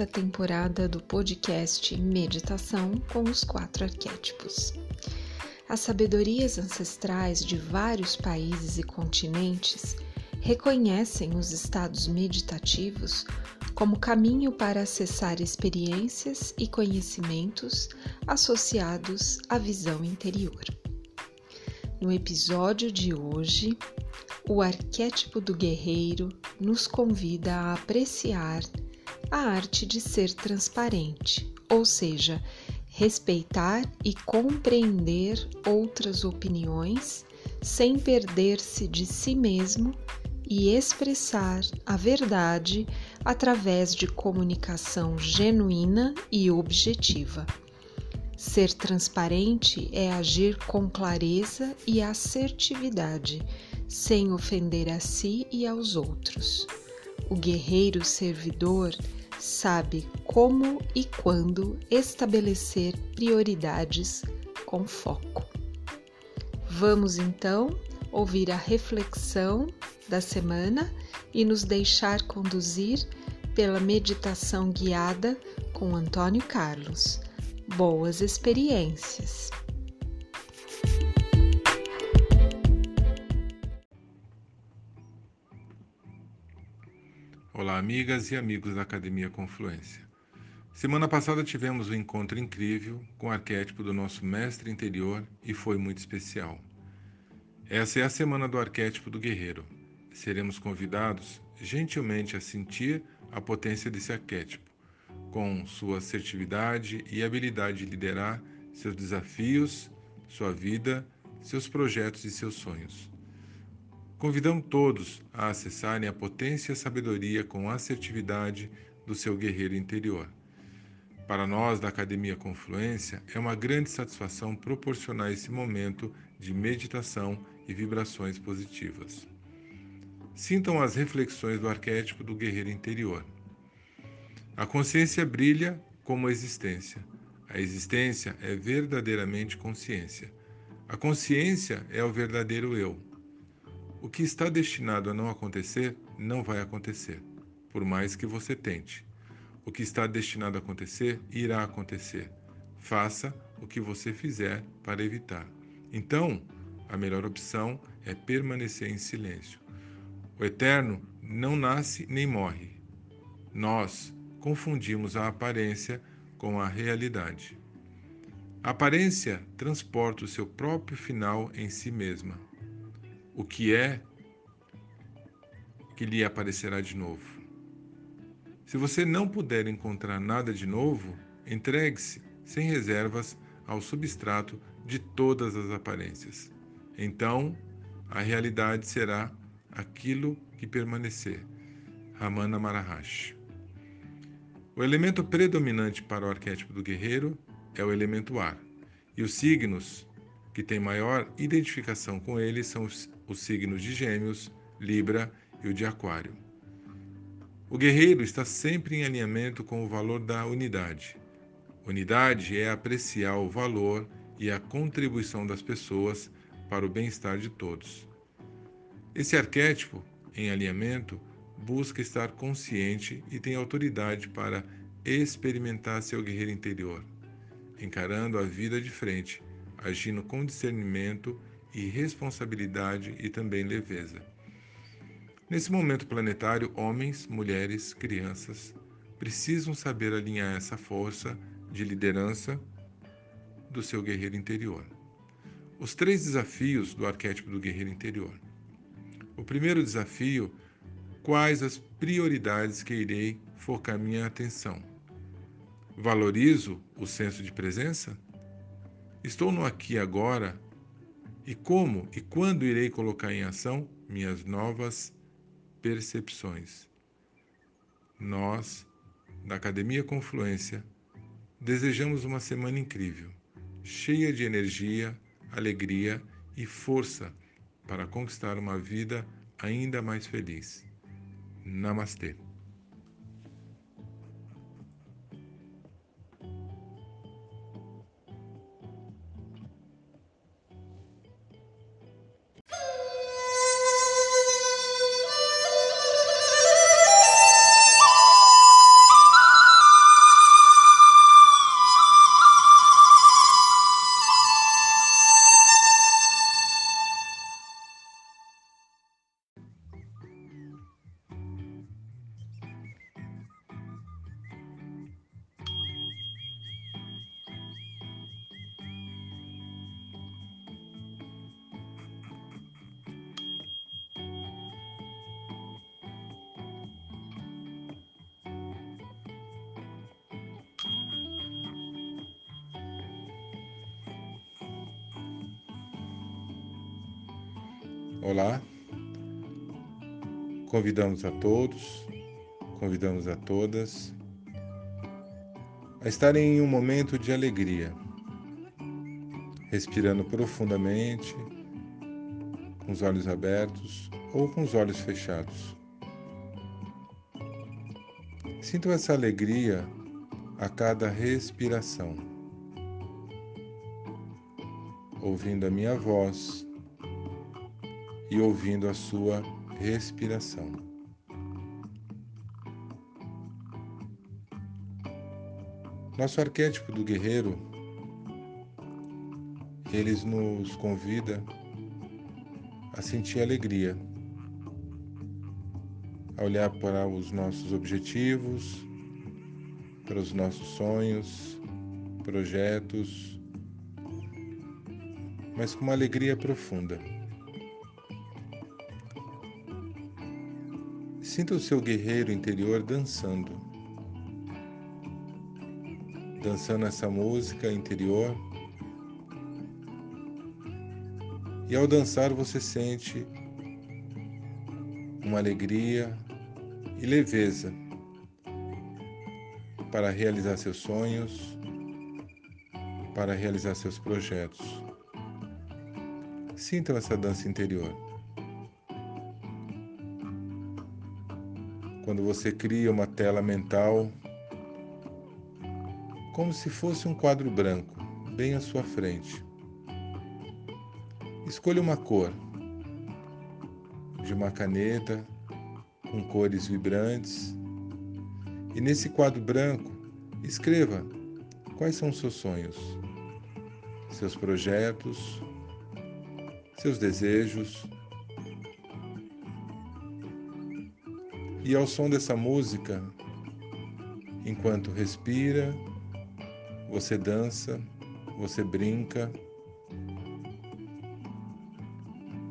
Quarta temporada do podcast Meditação com os Quatro Arquétipos. As sabedorias ancestrais de vários países e continentes reconhecem os estados meditativos como caminho para acessar experiências e conhecimentos associados à visão interior. No episódio de hoje, o arquétipo do guerreiro nos convida a apreciar a arte de ser transparente, ou seja, respeitar e compreender outras opiniões sem perder-se de si mesmo e expressar a verdade através de comunicação genuína e objetiva. Ser transparente é agir com clareza e assertividade sem ofender a si e aos outros. O guerreiro servidor sabe como e quando estabelecer prioridades com foco. Vamos então ouvir a reflexão da semana e nos deixar conduzir pela meditação guiada com Antônio Carlos. Boas experiências! Olá, amigas e amigos da Academia Confluência. Semana passada tivemos um encontro incrível com o arquétipo do nosso mestre interior e foi muito especial. Essa é a semana do arquétipo do guerreiro. Seremos convidados gentilmente a sentir a potência desse arquétipo, com sua assertividade e habilidade de liderar seus desafios, sua vida, seus projetos e seus sonhos. Convidamos todos a acessarem a potência e a sabedoria com assertividade do seu guerreiro interior. Para nós da Academia Confluência, é uma grande satisfação proporcionar esse momento de meditação e vibrações positivas. Sintam as reflexões do arquétipo do guerreiro interior. A consciência brilha como a existência. A existência é verdadeiramente consciência. A consciência é o verdadeiro eu. O que está destinado a não acontecer, não vai acontecer, por mais que você tente. O que está destinado a acontecer, irá acontecer. Faça o que você fizer para evitar. Então, a melhor opção é permanecer em silêncio. O eterno não nasce nem morre. Nós confundimos a aparência com a realidade. A aparência transporta o seu próprio final em si mesma o que é que lhe aparecerá de novo. Se você não puder encontrar nada de novo, entregue-se sem reservas ao substrato de todas as aparências. Então, a realidade será aquilo que permanecer. Ramana Maharashi. O elemento predominante para o arquétipo do guerreiro é o elemento ar, e os signos que têm maior identificação com ele são os os signos de Gêmeos, Libra e o de Aquário. O guerreiro está sempre em alinhamento com o valor da unidade. Unidade é apreciar o valor e a contribuição das pessoas para o bem-estar de todos. Esse arquétipo, em alinhamento, busca estar consciente e tem autoridade para experimentar seu guerreiro interior, encarando a vida de frente, agindo com discernimento e responsabilidade e também leveza. Nesse momento planetário, homens, mulheres, crianças precisam saber alinhar essa força de liderança do seu guerreiro interior. Os três desafios do arquétipo do guerreiro interior. O primeiro desafio: quais as prioridades que irei focar minha atenção? Valorizo o senso de presença? Estou no aqui agora e como e quando irei colocar em ação minhas novas percepções? Nós, da Academia Confluência, desejamos uma semana incrível, cheia de energia, alegria e força para conquistar uma vida ainda mais feliz. Namastê. Olá, convidamos a todos, convidamos a todas a estarem em um momento de alegria, respirando profundamente, com os olhos abertos ou com os olhos fechados. Sintam essa alegria a cada respiração, ouvindo a minha voz e ouvindo a sua respiração. Nosso arquétipo do guerreiro, eles nos convida a sentir alegria, a olhar para os nossos objetivos, para os nossos sonhos, projetos, mas com uma alegria profunda. Sinta o seu guerreiro interior dançando. Dançando essa música interior. E ao dançar você sente uma alegria e leveza para realizar seus sonhos, para realizar seus projetos. Sintam essa dança interior. Quando você cria uma tela mental como se fosse um quadro branco, bem à sua frente. Escolha uma cor de uma caneta com cores vibrantes e nesse quadro branco escreva quais são seus sonhos, seus projetos, seus desejos E ao som dessa música, enquanto respira, você dança, você brinca,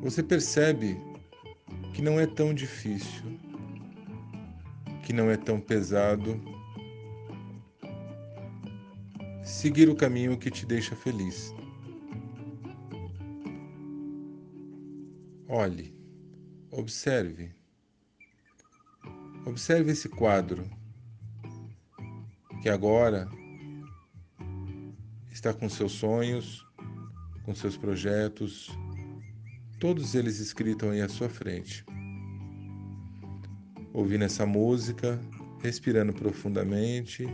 você percebe que não é tão difícil, que não é tão pesado seguir o caminho que te deixa feliz. Olhe, observe Observe esse quadro, que agora está com seus sonhos, com seus projetos, todos eles escritos aí à sua frente. Ouvindo essa música, respirando profundamente,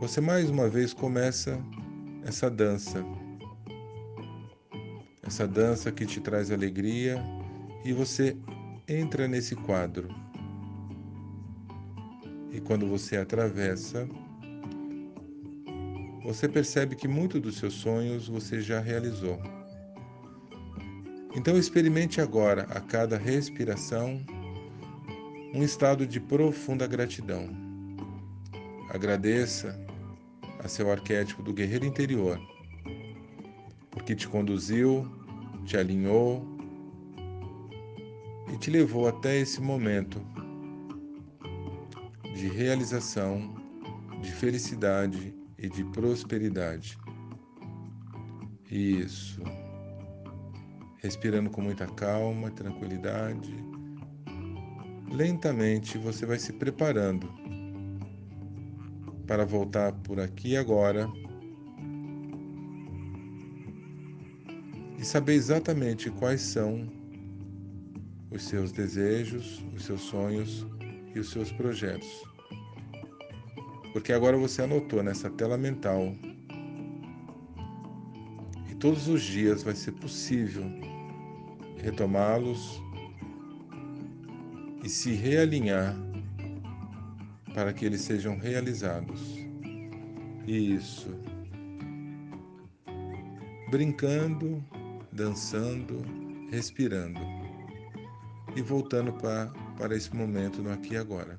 você mais uma vez começa essa dança. Essa dança que te traz alegria e você entra nesse quadro. Quando você atravessa, você percebe que muito dos seus sonhos você já realizou. Então experimente agora, a cada respiração, um estado de profunda gratidão. Agradeça a seu arquétipo do guerreiro interior, porque te conduziu, te alinhou e te levou até esse momento de realização, de felicidade e de prosperidade. Isso. Respirando com muita calma, tranquilidade. Lentamente você vai se preparando para voltar por aqui agora e saber exatamente quais são os seus desejos, os seus sonhos e os seus projetos. Porque agora você anotou nessa tela mental. E todos os dias vai ser possível retomá-los e se realinhar para que eles sejam realizados. Isso. Brincando, dançando, respirando e voltando para, para esse momento no aqui e agora.